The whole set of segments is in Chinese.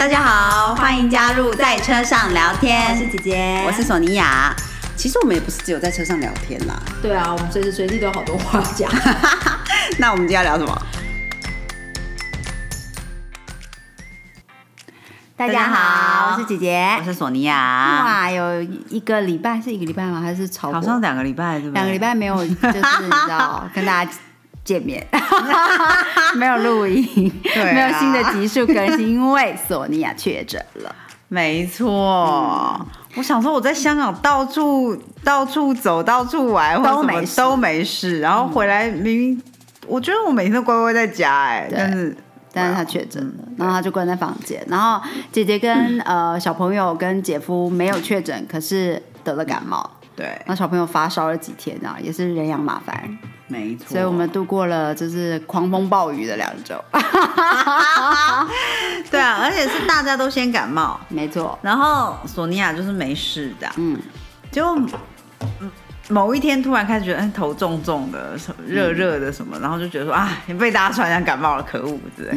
大家好，欢迎加入在车上聊天。我是姐姐，我是索尼娅。其实我们也不是只有在车上聊天啦。对啊，我们随时随地都有好多话讲。那我们今天要聊什么？大家好，我是姐姐，我是索尼娅。哇，有一个礼拜是一个礼拜吗？还是超？好像两个礼拜，对不对？两个礼拜没有，就是你知道 跟大家见面，没有录音，对啊没有新的集数更新，因为索尼娅确诊了。没错。我想说，我在香港到处到处走，到处玩，都没事都没事，然后回来明明，我觉得我每天都乖乖在家，哎，但是但是他确诊了，然后他就关在房间。然后姐姐跟呃小朋友跟姐夫没有确诊，可是得了感冒。对，然后小朋友发烧了几天，啊也是人仰马翻，没错。所以我们度过了就是狂风暴雨的两周。对啊，而且是大家都先感冒，没错，然后索尼娅就是没事的，嗯，结果嗯某一天突然开始觉得，哎，头重重的，什么热热的什么，然后就觉得说，啊，你被大家传染感冒了，可恶之类。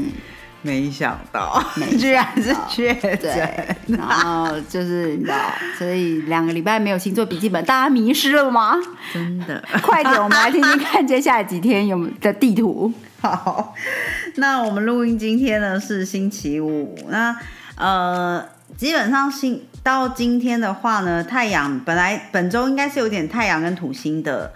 没想到，居然是确诊对，，然后就是你知道，所以两个礼拜没有星座笔记本，大家迷失了吗？真的。快点，我们来听听看接下来几天有的地图。好，那我们录音今天呢是星期五，那呃，基本上星到今天的话呢，太阳本来本周应该是有点太阳跟土星的。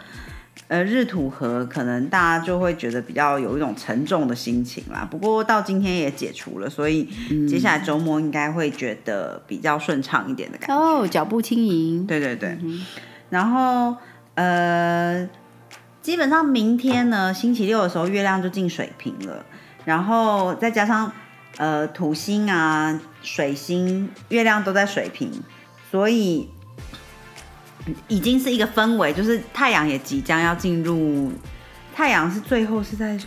呃，日土合可能大家就会觉得比较有一种沉重的心情啦。不过到今天也解除了，所以接下来周末应该会觉得比较顺畅一点的感觉。哦，脚步轻盈。对对对，然后呃，基本上明天呢，星期六的时候月亮就进水瓶了，然后再加上呃土星啊、水星、月亮都在水瓶，所以已经是一个氛围，就是太阳也即将要进入，太阳是最后是在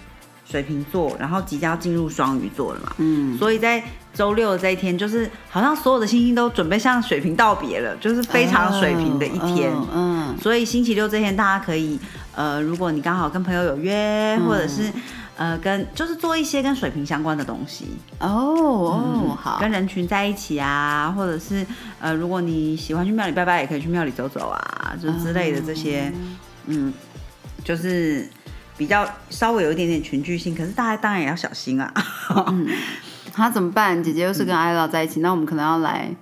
水瓶座，然后即将要进入双鱼座了嘛，嗯，所以在周六的这一天，就是好像所有的星星都准备向水瓶道别了，就是非常水平的一天。嗯嗯。所以星期六这天，大家可以呃，如果你刚好跟朋友有约，或者是呃跟就是做一些跟水平相关的东西，哦哦，好，跟人群在一起啊，或者是呃，如果你喜欢去庙里拜拜，也可以去庙里走走啊，就之类的这些，嗯，就是比较稍微有一点点群聚性，可是大家当然也要小心啊。他怎么办？姐姐又是跟艾拉在一起，那我们可能要来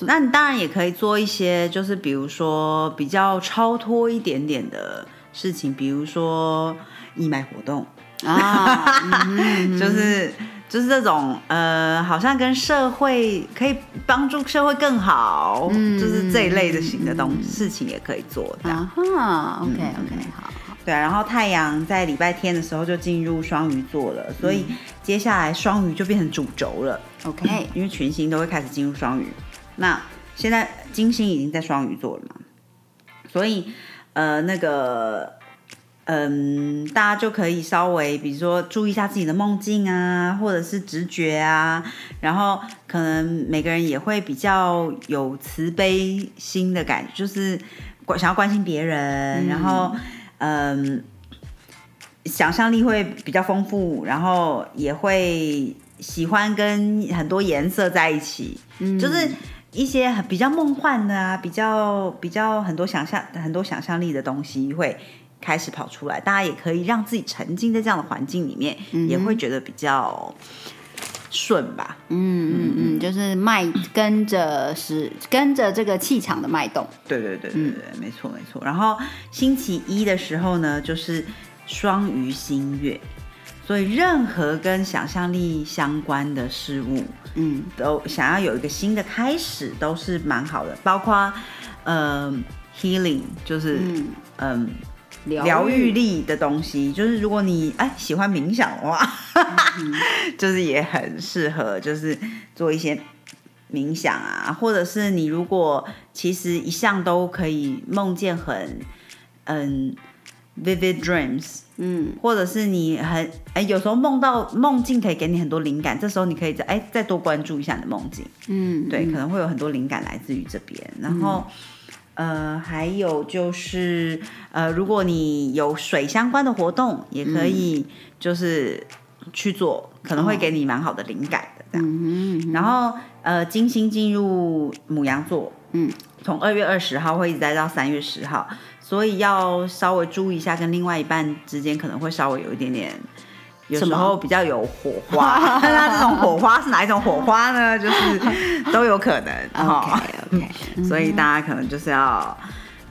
那你当然也可以做一些，就是比如说比较超脱一点点的事情，比如说义卖活动，啊，嗯就是就是这种呃，好像跟社会可以帮助社会更好，就是这一类的型的东事情也可以做这样。啊哈，OK OK，好，好对啊，然后太阳在礼拜天的时候就进入双鱼座了，所以接下来双鱼就变成主轴了。，OK，因为群星都会开始进入双鱼。那现在金星已经在双鱼座了嘛，所以呃那个嗯，大家就可以稍微比如说注意一下自己的梦境啊，或者是直觉啊，然后可能每个人也会比较有慈悲心的感觉，就是关想要关心别人，然后嗯。想象力会比较丰富，然后也会喜欢跟很多颜色在一起，就是一些很比较梦幻的啊，比较比较很多想象很多想象力的东西会开始跑出来。大家也可以让自己沉浸在这样的环境里面，也会觉得比较顺吧。嗯嗯嗯，就是脉跟着是跟着这个气场的脉动，对对对对对，没错没错。然后星期一的时候呢，就是双鱼新月，所以任何跟想象力相关的事物，嗯都想要有一个新的开始，都是蛮好的。包括呃 healing，就是嗯，嗯。疗疗愈力的东西，就是如果你哎喜欢冥想的话，就是也很适合，就是做一些冥想啊，或者是你如果其实一向都可以梦见很嗯 vivid dreams，嗯。或者是你很哎有时候梦到梦境可以给你很多灵感，这时候你可以再哎再多关注一下你的梦境，嗯，对，可能会有很多灵感来自于这边，然后。呃，还有就是，呃，如果你有水相关的活动，也可以就是去做，可能会给你蛮好的灵感的这样。嗯然后呃，金星进入母羊座，嗯，从二月二十号会一直待到三月十号，所以要稍微注意一下，跟另外一半之间可能会稍微有一点点。有时候比较有火花，那这种火花是哪一种火花呢？就是都有可能 哈。，OK OK，所以大家可能就是要，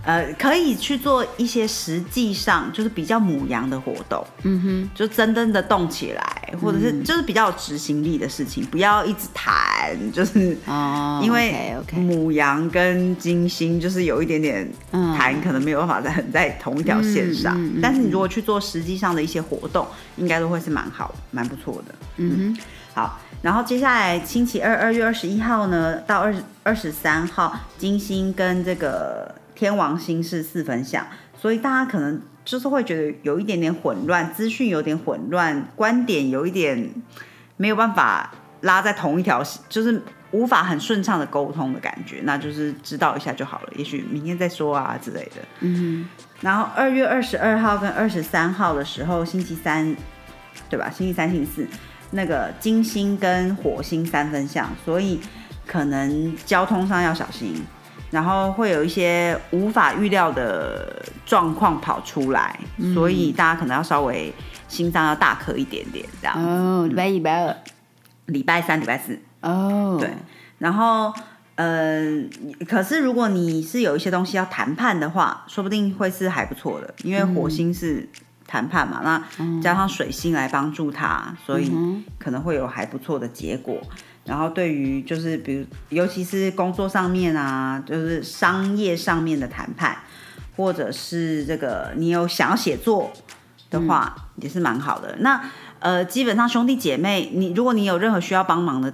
呃，可以去做一些实际上就是比较母羊的活动，嗯哼，就真正的动起来，或者是就是比较有执行力的事情，不要一直谈，就是哦，因为母羊跟金星就是有一点点嗯谈，可能没有办法在很在同一条线上。但是你如果去做实际上的一些活动，应该都会是蛮好、蛮不错的。嗯哼，好，然后接下来星期二二月二十一号呢，到二二十三号，金星跟这个天王星是四分相，所以大家可能就是会觉得有一点点混乱，资讯有点混乱，观点有一点没有办法拉在同一条，就是无法很顺畅的沟通的感觉，那就是知道一下就好了，也许明天再说啊之类的。嗯然后二月二十二号跟二十三号的时候，星期三，对吧？星期三、星期四，那个金星跟火星三分相，所以可能交通上要小心，然后会有一些无法预料的状况跑出来，所以大家可能要稍微心脏要大颗一点点，这样。哦，礼拜一、礼拜二，礼拜三、礼拜四，哦，对，然后，呃，可是如果你是有一些东西要谈判的话，说不定会是还不错的，因为火星是谈判嘛，那加上水星来帮助他，所以可能会有还不错的结果。然后对于就是比如，尤其是工作上面啊，就是商业上面的谈判，或者是这个你有想要写作的话，也是蛮好的。那呃，基本上兄弟姐妹，你如果你有任何需要帮忙的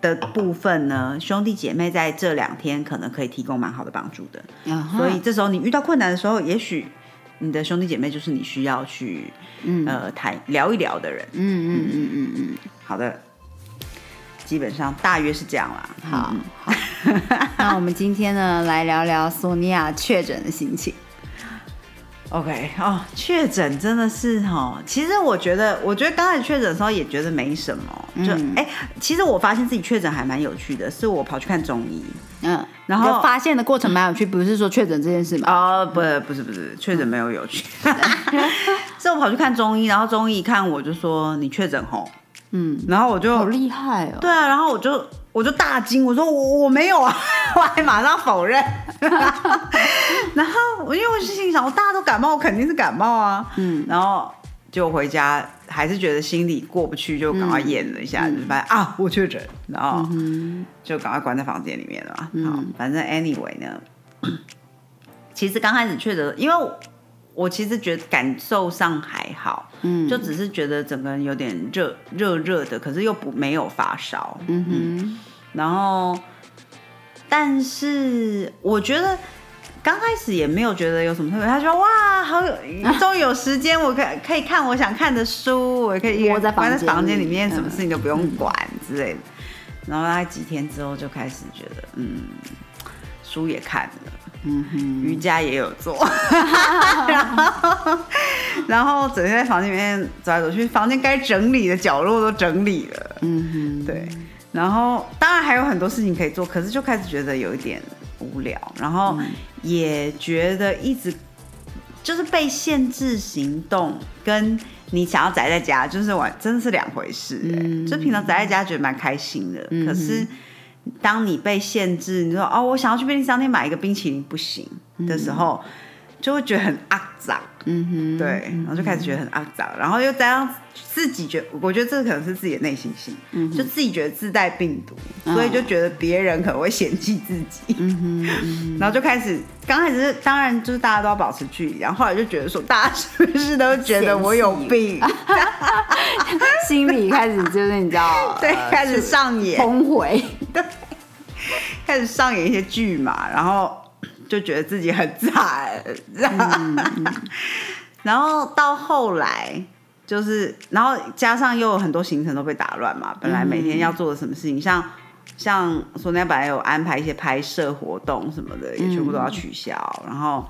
的部分呢，兄弟姐妹在这两天可能可以提供蛮好的帮助的。所以这时候你遇到困难的时候，也许你的兄弟姐妹就是你需要去呃谈聊一聊的人。嗯嗯嗯嗯嗯，好的，基本上大约是这样啦。好。那我们今天呢，来聊聊索尼娅确诊的心情。OK，哦，确诊真的是哦，其实我觉得，我觉得刚开始确诊的时候也觉得没什么，就哎、其实我发现自己确诊还蛮有趣的，是我跑去看中医。嗯，然后就发现的过程蛮有趣，不是说确诊这件事嘛？哦，不，不是，不是，确诊没有有趣，是我跑去看中医，然后中医一看我就说你确诊吼，嗯，然后我就好厉害哦。对啊，然后我就我就大惊，我说我我没有啊，我还马上否认。然后我因为我是心里想，我大家都感冒，我肯定是感冒啊。嗯，然后就回家，还是觉得心里过不去，就赶快验了一下，就发现啊我确诊，然后就赶快关在房间里面了嘛。好，反正 anyway 呢，其实刚开始确诊，因为我我其实觉得感受上还好，嗯就只是觉得整个人有点热热热的，可是又不没有发烧，嗯哼，然后但是我觉得。刚开始也没有觉得有什么特别，他说哇，好有，终于有时间，我可以可以看我想看的书，我可以窝在房间关在房间里里面，什么嗯事情都不用管之类的。然后大概几天之后就开始觉得，嗯，书也看了，嗯哼，瑜伽也有做，然 后 然后整天在房间里面走来走去，房间该整理的角落都整理了，嗯哼，对。然后当然还有很多事情可以做，可是就开始觉得有一点无聊，然后也觉得一直就是被限制行动，跟你想要宅在家，就是玩真的是两回事、欸。嗯。就平常宅在家觉得蛮开心的，嗯可是当你被限制，你说哦，我想要去便利商店买一个冰淇淋不行的时候，就会觉得很肮脏。嗯哼，对，然后就开始觉得很肮脏，然后又加上自己觉我觉得这可能是自己的内心戏，就自己觉得自带病毒，所以就觉得别人可能会嫌弃自己，嗯哼，嗯然后就开始刚开始是当然就是大家都要保持距离，然后后来就觉得说大家是不是都觉得我有病，哼，心里开始就是你知道，对，呃开始上演，崩毁，开始上演一些剧嘛，然后就觉得自己很惨，然后到后来就是，然后加上又有很多行程都被打乱嘛，本来每天要做的什么事情，像像索尼娅本来有安排一些拍摄活动什么的，也全部都要取消，然后。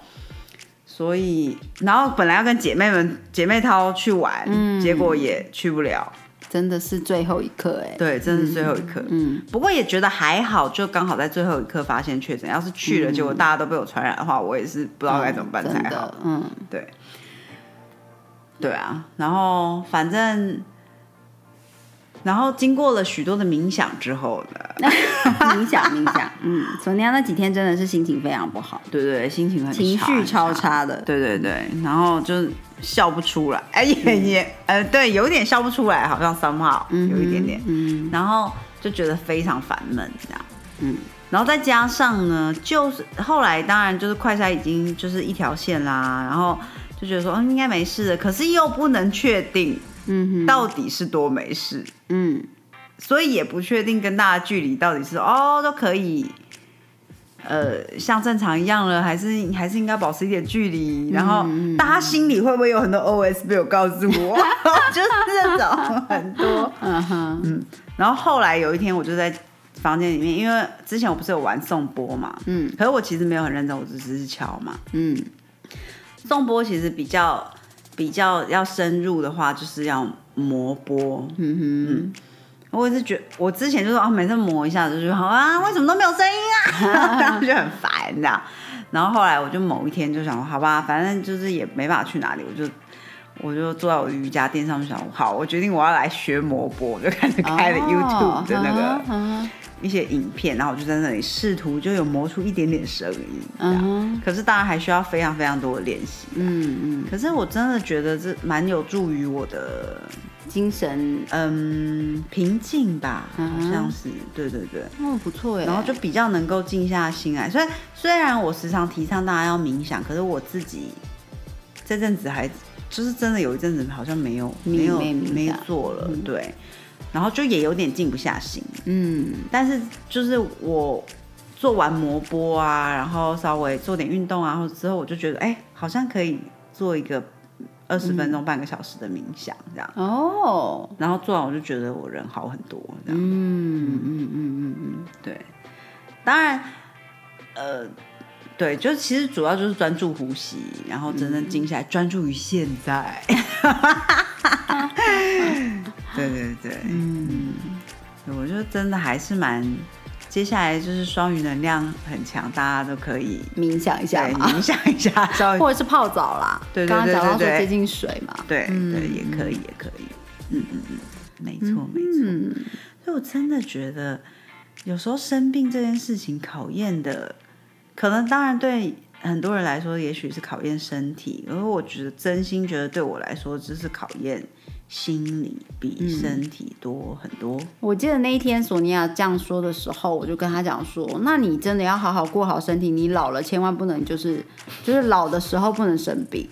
所以然后本来要跟姐妹们姐妹淘去玩，结果也去不了。真的是最后一刻哎。对，真的是最后一刻。嗯，不过也觉得还好，就刚好在最后一刻发现确诊。要是去了，结果大家都被我传染的话，我也是不知道该怎么办才好嗯，对，对啊，然后反正，然后经过了许多的冥想之后呢，冥想冥想，嗯，索尼娅那几天真的是心情非常不好，对对，心情很情绪超差的。对对对，然后就笑不出来，哎也也呃，对，有一点笑不出来，好像 somehow 有一点点，嗯。然后就觉得非常烦闷这样，嗯，然后再加上呢，就是后来当然就是快筛已经就是一条线啦，然后就觉得说嗯应该没事的，可是又不能确定嗯到底是多没事，嗯所以也不确定跟大家距离到底是哦都可以，呃，像正常一样了，还是还是应该保持一点距离。然后大家心里会不会有很多 OS 没有告诉我，就是这种很多。嗯哼，然后后来有一天，我就在房间里面，因为之前我不是有玩颂钵嘛，嗯可是我其实没有很认真，我只是敲嘛。嗯颂钵其实比较比较要深入的话，就是要磨波。嗯哼我也是觉我之前就说啊，每次磨一下子就说好啊，为什么都没有声音啊？然后就很烦这样。然后后来我就某一天就想，好吧，反正就是也没办法去哪里，我就我就坐在我的瑜伽垫上面想，好，我决定我要来学磨波，我就开始，开了哦 YouTube 的那个嗯一些影片，然后我就在那里试图就有磨出一点点声音这样。哼可是当然还需要非常非常多的练习。嗯嗯，可是我真的觉得这蛮有助于我的精神嗯平静吧，好像是，对对对。哦不错哎，然后就比较能够静下心来。虽然虽然我时常提倡大家要冥想，可是我自己这阵子还就是真的有一阵子好像没有没没有没做了，对。然后就也有点静不下心，嗯但是就是我做完磨波啊，然后稍微做点运动啊，或者之后我就觉得，哎，好像可以做一个二十分钟、半个小时的冥想这样。哦，然后做完我就觉得我人好很多，这样。嗯嗯嗯嗯嗯，对，当然，呃，对，就其实主要就是专注呼吸，然后真正静下来，专注于现在。对对对，嗯，我觉得真的还是蛮。接下来就是双鱼能量很强，大家都可以冥想一下，冥想一下，稍微 或者是泡澡啦。对对刚刚讲到对对对说接近水嘛。对嗯对也可以也可以，嗯嗯嗯，没错没错。嗯所以我真的觉得，有时候生病这件事情考验的，可能当然对很多人来说，也许是考验身体，而我觉得真心觉得对我来说，这是考验心理比身体多很多。我记得那一天索尼娅这样说的时候，我就跟她讲说：“那你真的要好好过好身体，你老了千万不能就是 就是老的时候不能生病，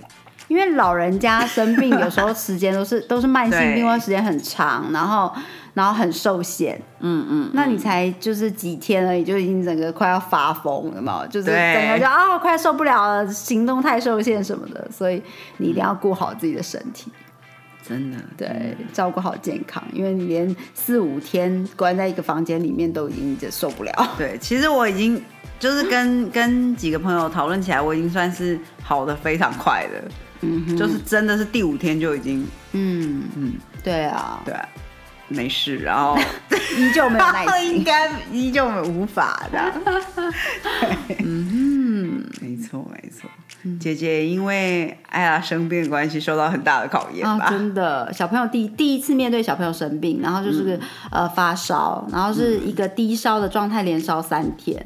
因为老人家生病有时候时间都是 都是慢性病，或者时间很长，然后然后很受限。嗯嗯，那你才就是几天而已，就已经整个快要发疯了嘛，就是整个就啊快受不了了，行动太受限什么的，所以你一定要顾好自己的身体。”真的。对，照顾好健康，因为你连四五天关在一个房间里面都已经就受不了。对，其实我已经就是跟 跟几个朋友讨论起来，我已经算是好的非常快的，嗯就是真的是第五天就已经嗯嗯。对啊，对啊。没事，然后 依旧没有耐 应。该依旧无法的。嗯，没错，没错。姐姐因为艾拉生病的关系，受到很大的考验啊，吧？真的，小朋友第第一次面对小朋友生病，然后就是、呃发烧，然后是一个低烧的状态，连烧三天。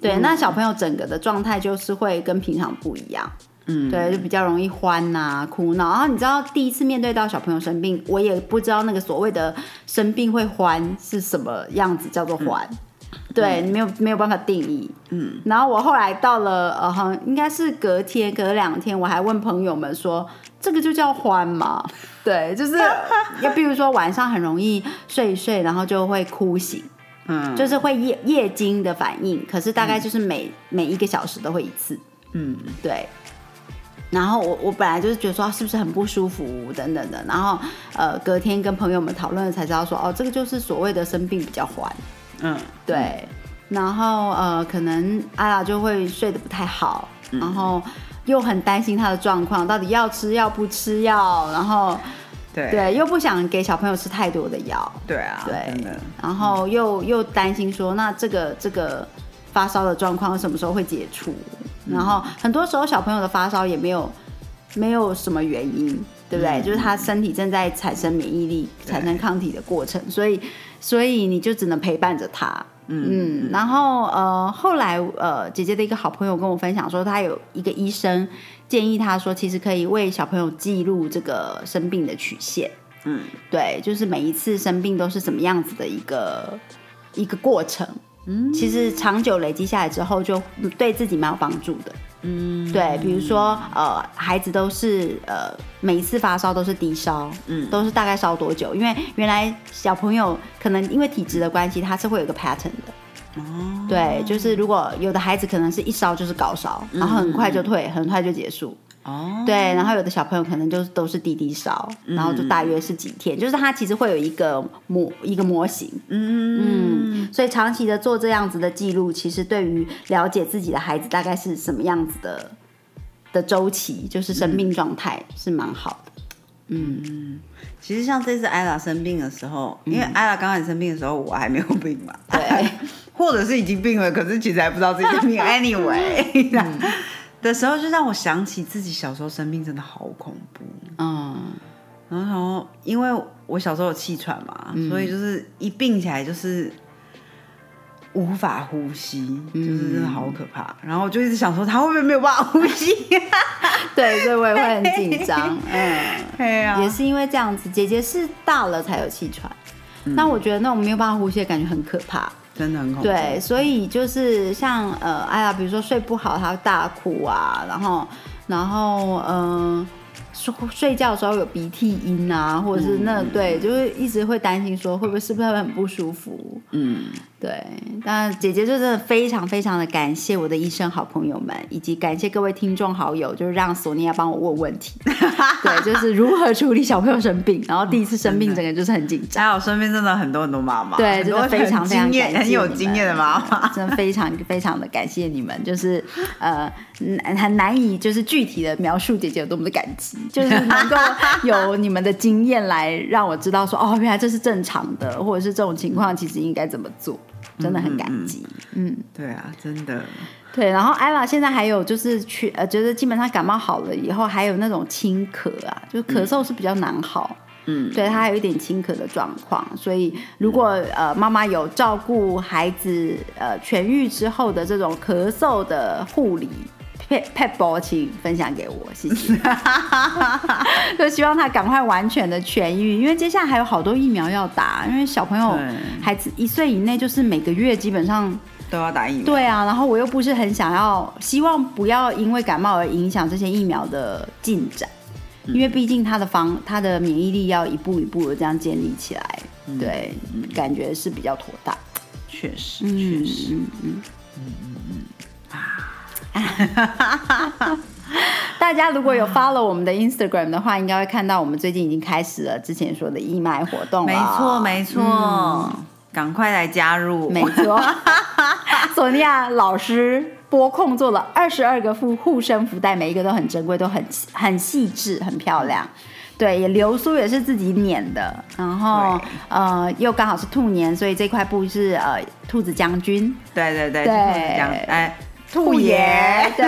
对，那小朋友整个的状态就是会跟平常不一样。嗯，对，就比较容易欢呐、哭闹。然后你知道，第一次面对到小朋友生病，我也不知道那个所谓的生病会欢是什么样子，叫做欢。对你没有没有办法定义，嗯，然后我后来到了呃，好像应该是隔天隔两天，我还问朋友们说，这个就叫欢吗？对，就是，也比如说晚上很容易睡一睡，然后就会哭醒，嗯，就是会夜夜惊的反应，可是大概就是每、每一个小时都会一次，嗯，对。然后我我本来就是觉得说、啊是不是很不舒服等等的，然后呃隔天跟朋友们讨论了才知道说哦这个就是所谓的生病比较缓，嗯，对。然后呃可能阿拉就会睡得不太好，然后又很担心他的状况，到底要吃药不吃药，然后对。对又不想给小朋友吃太多的药，对啊，对，然后又又担心说，那这个这个发烧的状况什么时候会解除？然后很多时候小朋友的发烧也没有没有什么原因，对不对？就是他身体正在产生免疫力、产生抗体的过程，所以所以你就只能陪伴着他。嗯，然后呃，后来呃，姐姐的一个好朋友跟我分享说，他有一个医生建议他说，其实可以为小朋友记录这个生病的曲线。嗯，对，就是每一次生病都是什么样子的一个一个过程。嗯，其实长久累积下来之后，就对自己蛮有帮助的。嗯，对，比如说呃，孩子都是呃每一次发烧都是低烧，嗯，都是大概烧多久？因为原来小朋友可能因为体质的关系，他是会有个 pattern 的。哦，对，就是如果有的孩子可能是一烧就是高烧，然后很快就退，很快就结束。哦，对，然后有的小朋友可能就都是低低烧，然后就大约是几天，就是它其实会有一个模一个模型，嗯。所以长期的做这样子的记录，其实对于了解自己的孩子大概是什么样子的的周期，就是生病状态是蛮好的。嗯。其实像这次艾拉生病的时候，因为艾拉刚开始生病的时候，我还没有病嘛，对，或者是已经病了，可是其实还不知道自己病。Anyway，、的时候，就让我想起自己小时候生病真的好恐怖。嗯，然后，因为我小时候有气喘嘛，所以就是一病起来就是无法呼吸，就是真的好可怕。然后我就一直想说，他会不会没有办法呼吸？对，所以我也会很紧张。嗯，对啊、也是因为这样子，姐姐是大了才有气喘，那我觉得那种没有办法呼吸的感觉很可怕。真的很恐怖。对，所以就是像呃，哎呀，比如说睡不好，他会大哭啊，然后然后嗯、呃睡睡觉的时候有鼻涕音啊，或者是那、对，就是一直会担心说会不会是不是会很不舒服。嗯，对，但姐姐就真的非常非常的感谢我的医生好朋友们，以及感谢各位听众好友，就是让索尼娅帮我问问题，对，就是如何处理小朋友生病，然后第一次生病，整个就是很紧张。还有身边真的很多很多妈妈，对，很多真的非常非常经验、感谢很有经验的妈妈。真的非常非常的感谢你们，就是呃难很难以就是具体的描述姐姐有多么的感激，就是能够 有你们的经验来让我知道说哦，原来这是正常的，或者是这种情况其实应该怎么做，真的很感激。嗯对啊，真的。对，然后艾拉现在还有就是去呃，觉得基本上感冒好了以后，还有那种轻咳啊，就是咳嗽是比较难好。嗯，对他还有一点轻咳的状况，所以如果呃妈妈有照顾孩子呃痊愈之后的这种咳嗽的护理。Pet 请分享给我，谢谢。就希望他赶快完全的痊愈，因为接下来还有好多疫苗要打，因为小朋友孩子一岁以内就是每个月基本上都要打疫苗。对啊，然后我又不是很想要，希望不要因为感冒而影响这些疫苗的进展，因为毕竟他的防他的免疫力要一步一步的这样建立起来，对，感觉是比较妥当。确实，嗯确实。嗯嗯。大家如果有 follow 我们的 Instagram 的话，应该会看到我们最近已经开始了之前说的义卖活动了。没错，没错，赶快来加入。没错，索尼娅老师播控做了二十二个护护身符袋，每一个都很珍贵，都很很细致，很漂亮。对，也流苏也是自己捻的，然后呃又刚好是兔年，所以这块布是呃兔子将军，对对对，对就是这样。哎，兔爷，对，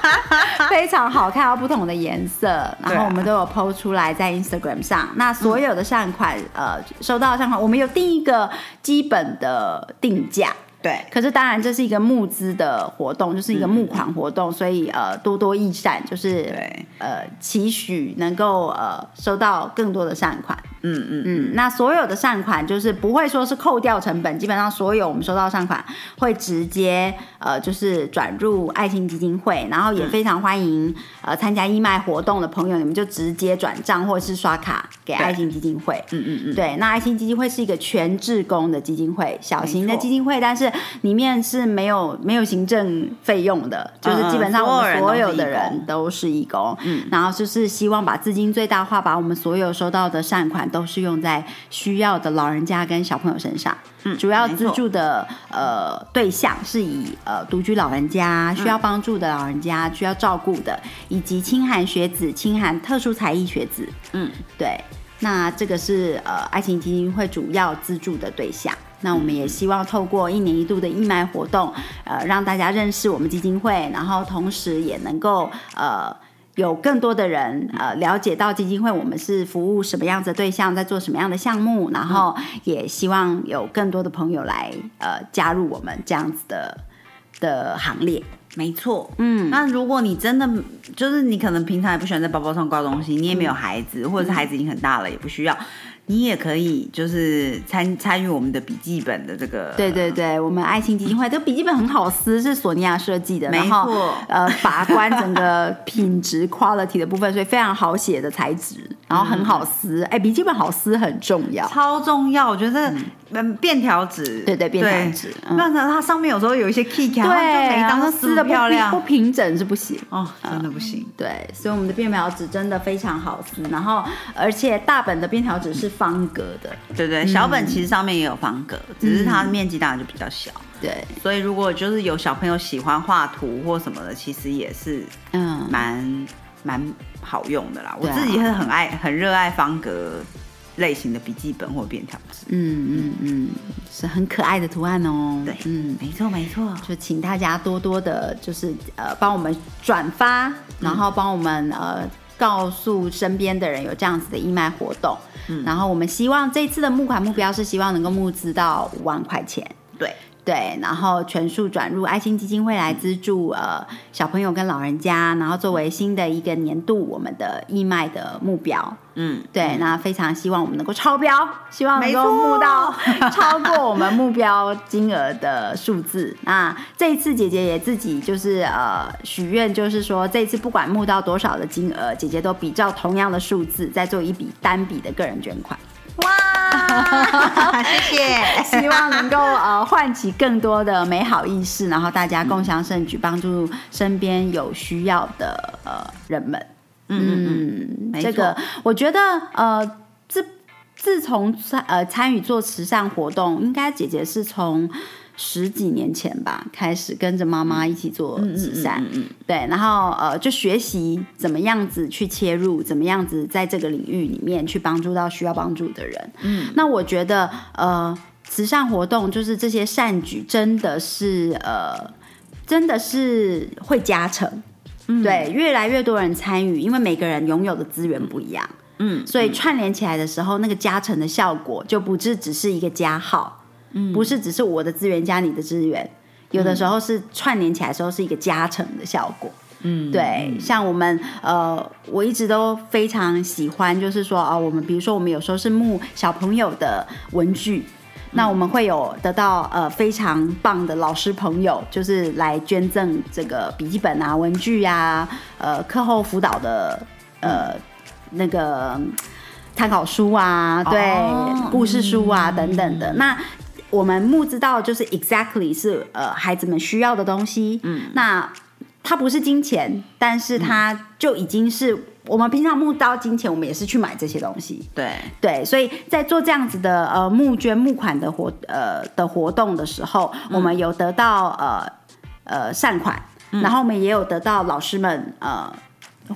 非常好看，到不同的颜色，然后我们都有 PO 出来在 Instagram 上。那所有的善款，呃，收到的善款，我们有定一个基本的定价。对，可是当然这是一个募资的活动，就是一个募款活动，所以呃多多益善，就是对。呃期许能够呃收到更多的善款。嗯嗯嗯，那所有的善款就是不会说是扣掉成本，基本上所有我们收到善款会直接呃就是转入爱心基金会，然后也非常欢迎、呃参加义卖活动的朋友，你们就直接转账或者是刷卡给爱心基金会。嗯嗯嗯，对，那爱心基金会是一个全职工的基金会，小型的基金会，但是里面是没有没有行政费用的，就是基本上我们所有的人都是义工，嗯，然后就是希望把资金最大化，把我们所有收到的善款都是用在需要的老人家跟小朋友身上，嗯，主要资助的呃对象是以呃独居老人家、需要帮助的老人家、需要照顾的，以及清寒学子、清寒特殊才艺学子，嗯，对。那这个是呃爱情基金会主要资助的对象。那我们也希望透过一年一度的义卖活动，呃，让大家认识我们基金会，然后同时也能够呃有更多的人呃了解到基金会我们是服务什么样子的对象，在做什么样的项目，然后也希望有更多的朋友来呃加入我们这样子的的行列。没错，嗯，那如果你真的就是你可能平常也不喜欢在包包上挂东西，你也没有孩子，或者是孩子已经很大了，也不需要。你也可以就是参参与我们的笔记本的这个，对对对，我们爱心基金会这个笔记本很好撕，是索尼娅设计的，没错，呃，把关整个品质 quality 的部分，所以非常好写的材质，然后很好撕，哎，笔记本好撕很重要，超重要，我觉得嗯。便条纸，对对便条纸，那它上面有时候有一些 key 卡，对，每张都撕的漂亮，不平整是不行。哦，真的不行，对，所以我们的便条纸真的非常好撕，然后而且大本的便条纸是。方格的，对对，小本其实上面也有方格，只是它的面积当然就比较小。对，所以如果就是有小朋友喜欢画图或什么的，其实也是嗯蛮蛮好用的啦。我自己是很爱很热爱方格类型的笔记本或便条纸。嗯嗯嗯，是很可爱的图案哦。对，嗯，没错没错，就请大家多多的，就是呃帮我们转发，然后帮我们呃。告诉身边的人有这样子的义卖活动，嗯，然后我们希望这次的募款目标是希望能够募资到五万块钱，对。对，然后全数转入爱心基金会来资助呃小朋友跟老人家，然后作为新的一个年度我们的义卖的目标。嗯，对，那非常希望我们能够超标，希望能够募到 超过我们目标金额的数字。那这一次姐姐也自己就是呃许愿，就是说这一次不管募到多少的金额，姐姐都比照同样的数字再做一笔单笔的个人捐款。哇，谢谢！希望能够呃唤起更多的美好意识，然后大家共享盛举，帮助身边有需要的呃人们。嗯嗯，这个我觉得呃自自从参呃参与做慈善活动，应该姐姐是从。十几年前吧，开始跟着妈妈一起做慈善，对，然后呃，就学习怎么样子去切入，怎么样子在这个领域里面去帮助到需要帮助的人。嗯，那我觉得呃，慈善活动就是这些善举，真的是呃，真的是会加成。对，越来越多人参与，因为每个人拥有的资源不一样，嗯，所以串联起来的时候，那个加成的效果就不是只是一个加号。不是只是我的资源加你的资源，有的时候是串联起来的时候是一个加成的效果。嗯，对，像我们呃，我一直都非常喜欢，就是说啊，我们比如说我们有时候是募小朋友的文具，那我们会有得到呃非常棒的老师朋友，就是来捐赠这个笔记本啊、文具呀、呃课后辅导的呃那个参考书啊、对故事书啊等等的那。我们募资到就是 exactly 是呃孩子们需要的东西，嗯，那它不是金钱，但是它就已经是我们平常募到金钱，我们也是去买这些东西，对。对，所以在做这样子的呃募捐募款的活呃的活动的时候，我们有得到呃呃善款，然后我们也有得到老师们呃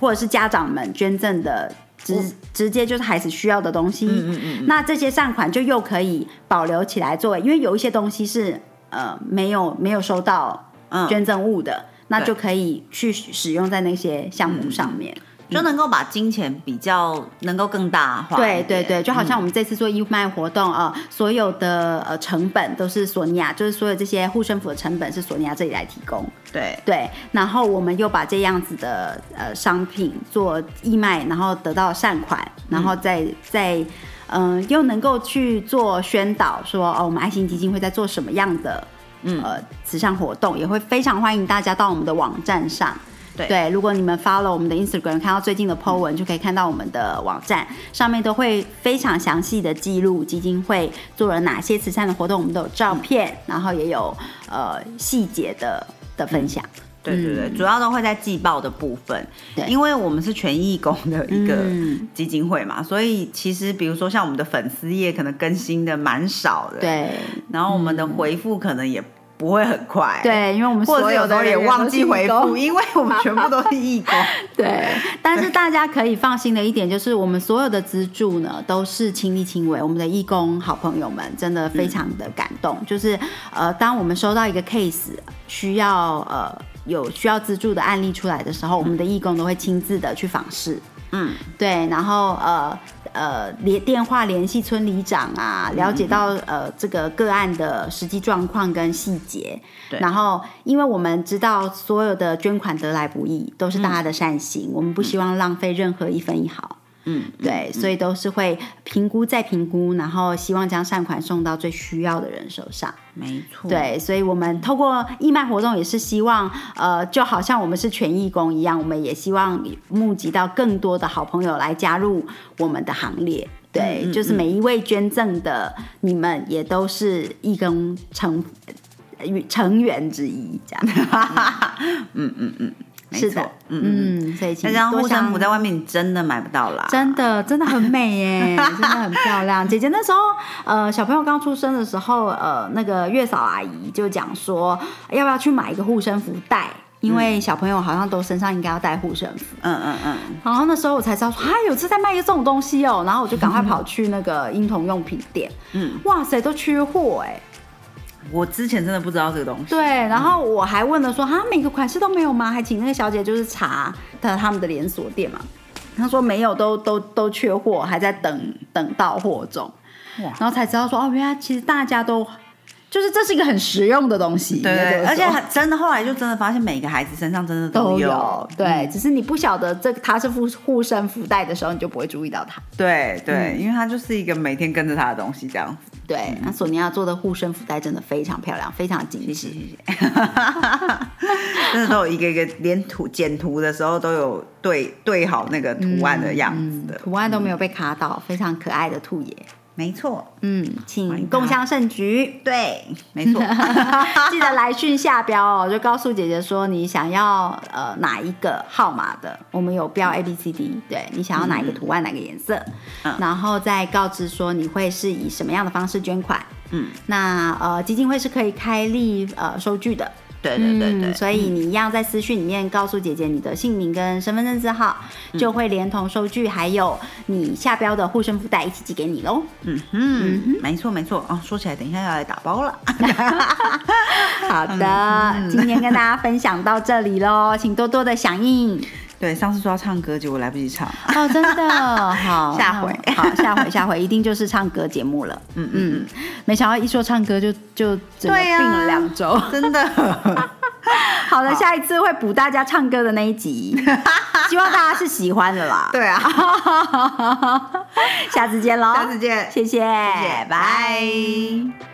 或者是家长们捐赠的。直直接就是孩子需要的东西，嗯嗯嗯，那这些善款就又可以保留起来作为，因为有一些东西是呃没有没有收到捐赠物的，那就可以去使用在那些项目上面。就能够把金钱比较能够更大化。对对对，就好像我们这次做义卖活动啊，所有的呃成本都是索尼娅，就是所有这些护身符的成本是索尼娅这里来提供。对对，然后我们又把这样子的呃商品做义卖，然后得到善款，然后再再嗯又能够去做宣导，说哦我们爱心基金会在做什么样的呃慈善活动，也会非常欢迎大家到我们的网站上。对。如果你们 follow 我们的 Instagram，看到最近的 po 文，就可以看到我们的网站上面都会非常详细的记录基金会做了哪些慈善的活动，我们都有照片，然后也有呃细节的的分享。对对对，主要都会在季报的部分，对。因为我们是全义工的一个嗯。基金会嘛，所以其实比如说像我们的粉丝页可能更新的蛮少的，，对。然后我们的回复可能也不会很快，，对，因为我们所或者有时候的人也忘记回复，因为我们全部都是义工，对，但是大家可以放心的一点就是，我们所有的资助呢都是亲力亲为，我们的义工好朋友们真的非常的感动。就是呃，当我们收到一个 case 需要呃有需要资助的案例出来的时候，我们的义工都会亲自的去访视。嗯，对，然后呃呃联电话联系村里长啊，了解到呃这个个案的实际状况跟细节。对然后因为我们知道所有的捐款得来不易，都是大家的善心，我们不希望浪费任何一分一毫。嗯，对，所以都是会评估再评估，然后希望将善款送到最需要的人手上。没错，对，所以我们透过义卖活动，也是希望，呃，就好像我们是全义工一样，我们也希望募集到更多的好朋友来加入我们的行列。对，嗯嗯就是每一位捐赠的你们，也都是义工成呃成员之一，这样。嗯嗯嗯，没是的。错，嗯所以请那张多想护身符在外面你真的买不到啦，真的真的很美耶，真的很漂亮。姐姐那时候，呃，小朋友刚出生的时候，呃，那个月嫂阿姨就讲说，要不要去买一个护身符带，因为小朋友好像都身上应该要带护身符。嗯嗯嗯，然后那时候我才知道说，啊，有次在卖这种东西哦，然后我就赶快跑去那个婴童用品店，嗯，哇塞，都缺货哎。我之前真的不知道这个东西，对，然后我还问了说，哈，每个款式都没有吗？还请那个小姐就是查的他们的连锁店嘛。他说没有，都都都缺货，还在等等到货中。然后才知道说，哦，原来其实大家都就是这是一个很实用的东西，对而且说还真的后来就真的发现每个孩子身上真的都有，有，对，只是你不晓得这个它是护护身符带的时候，你就不会注意到它。对对，嗯因为它就是一个每天跟着他的东西这样子。对，那索尼娅做的护身符带真的非常漂亮，非常精致。真的都有一个一个连图剪图的时候都有对对好那个图案的样子的，图案都没有被卡到，非常可爱的兔爷。没错，嗯，请共襄盛举。对，没错，记得来讯下标哦，就告诉姐姐说你想要呃哪一个号码的，我们有标 A B C D，对你想要哪一个图案、哪个颜色，嗯。然后再告知说你会是以什么样的方式捐款。嗯，那呃基金会是可以开立呃收据的，对对对对，嗯所以你一样在私讯里面告诉姐姐你的姓名跟身份证字号，嗯。就会连同收据还有你下标的护身符带一起寄给你喽。嗯哼，没错没错。哦，说起来等一下要来打包了，好的，嗯。今天跟大家分享到这里喽，请多多的响应。对，上次说要唱歌，结果来不及唱，哦，真的？好，下回。好，下回下回一定就是唱歌节目了。嗯嗯，嗯，没想到一说唱歌就就整个病了两周。真的，好了，下一次会补大家唱歌的那一集，希望大家是喜欢的啦。对啊，下次见喽，下次见，谢谢，谢谢，拜。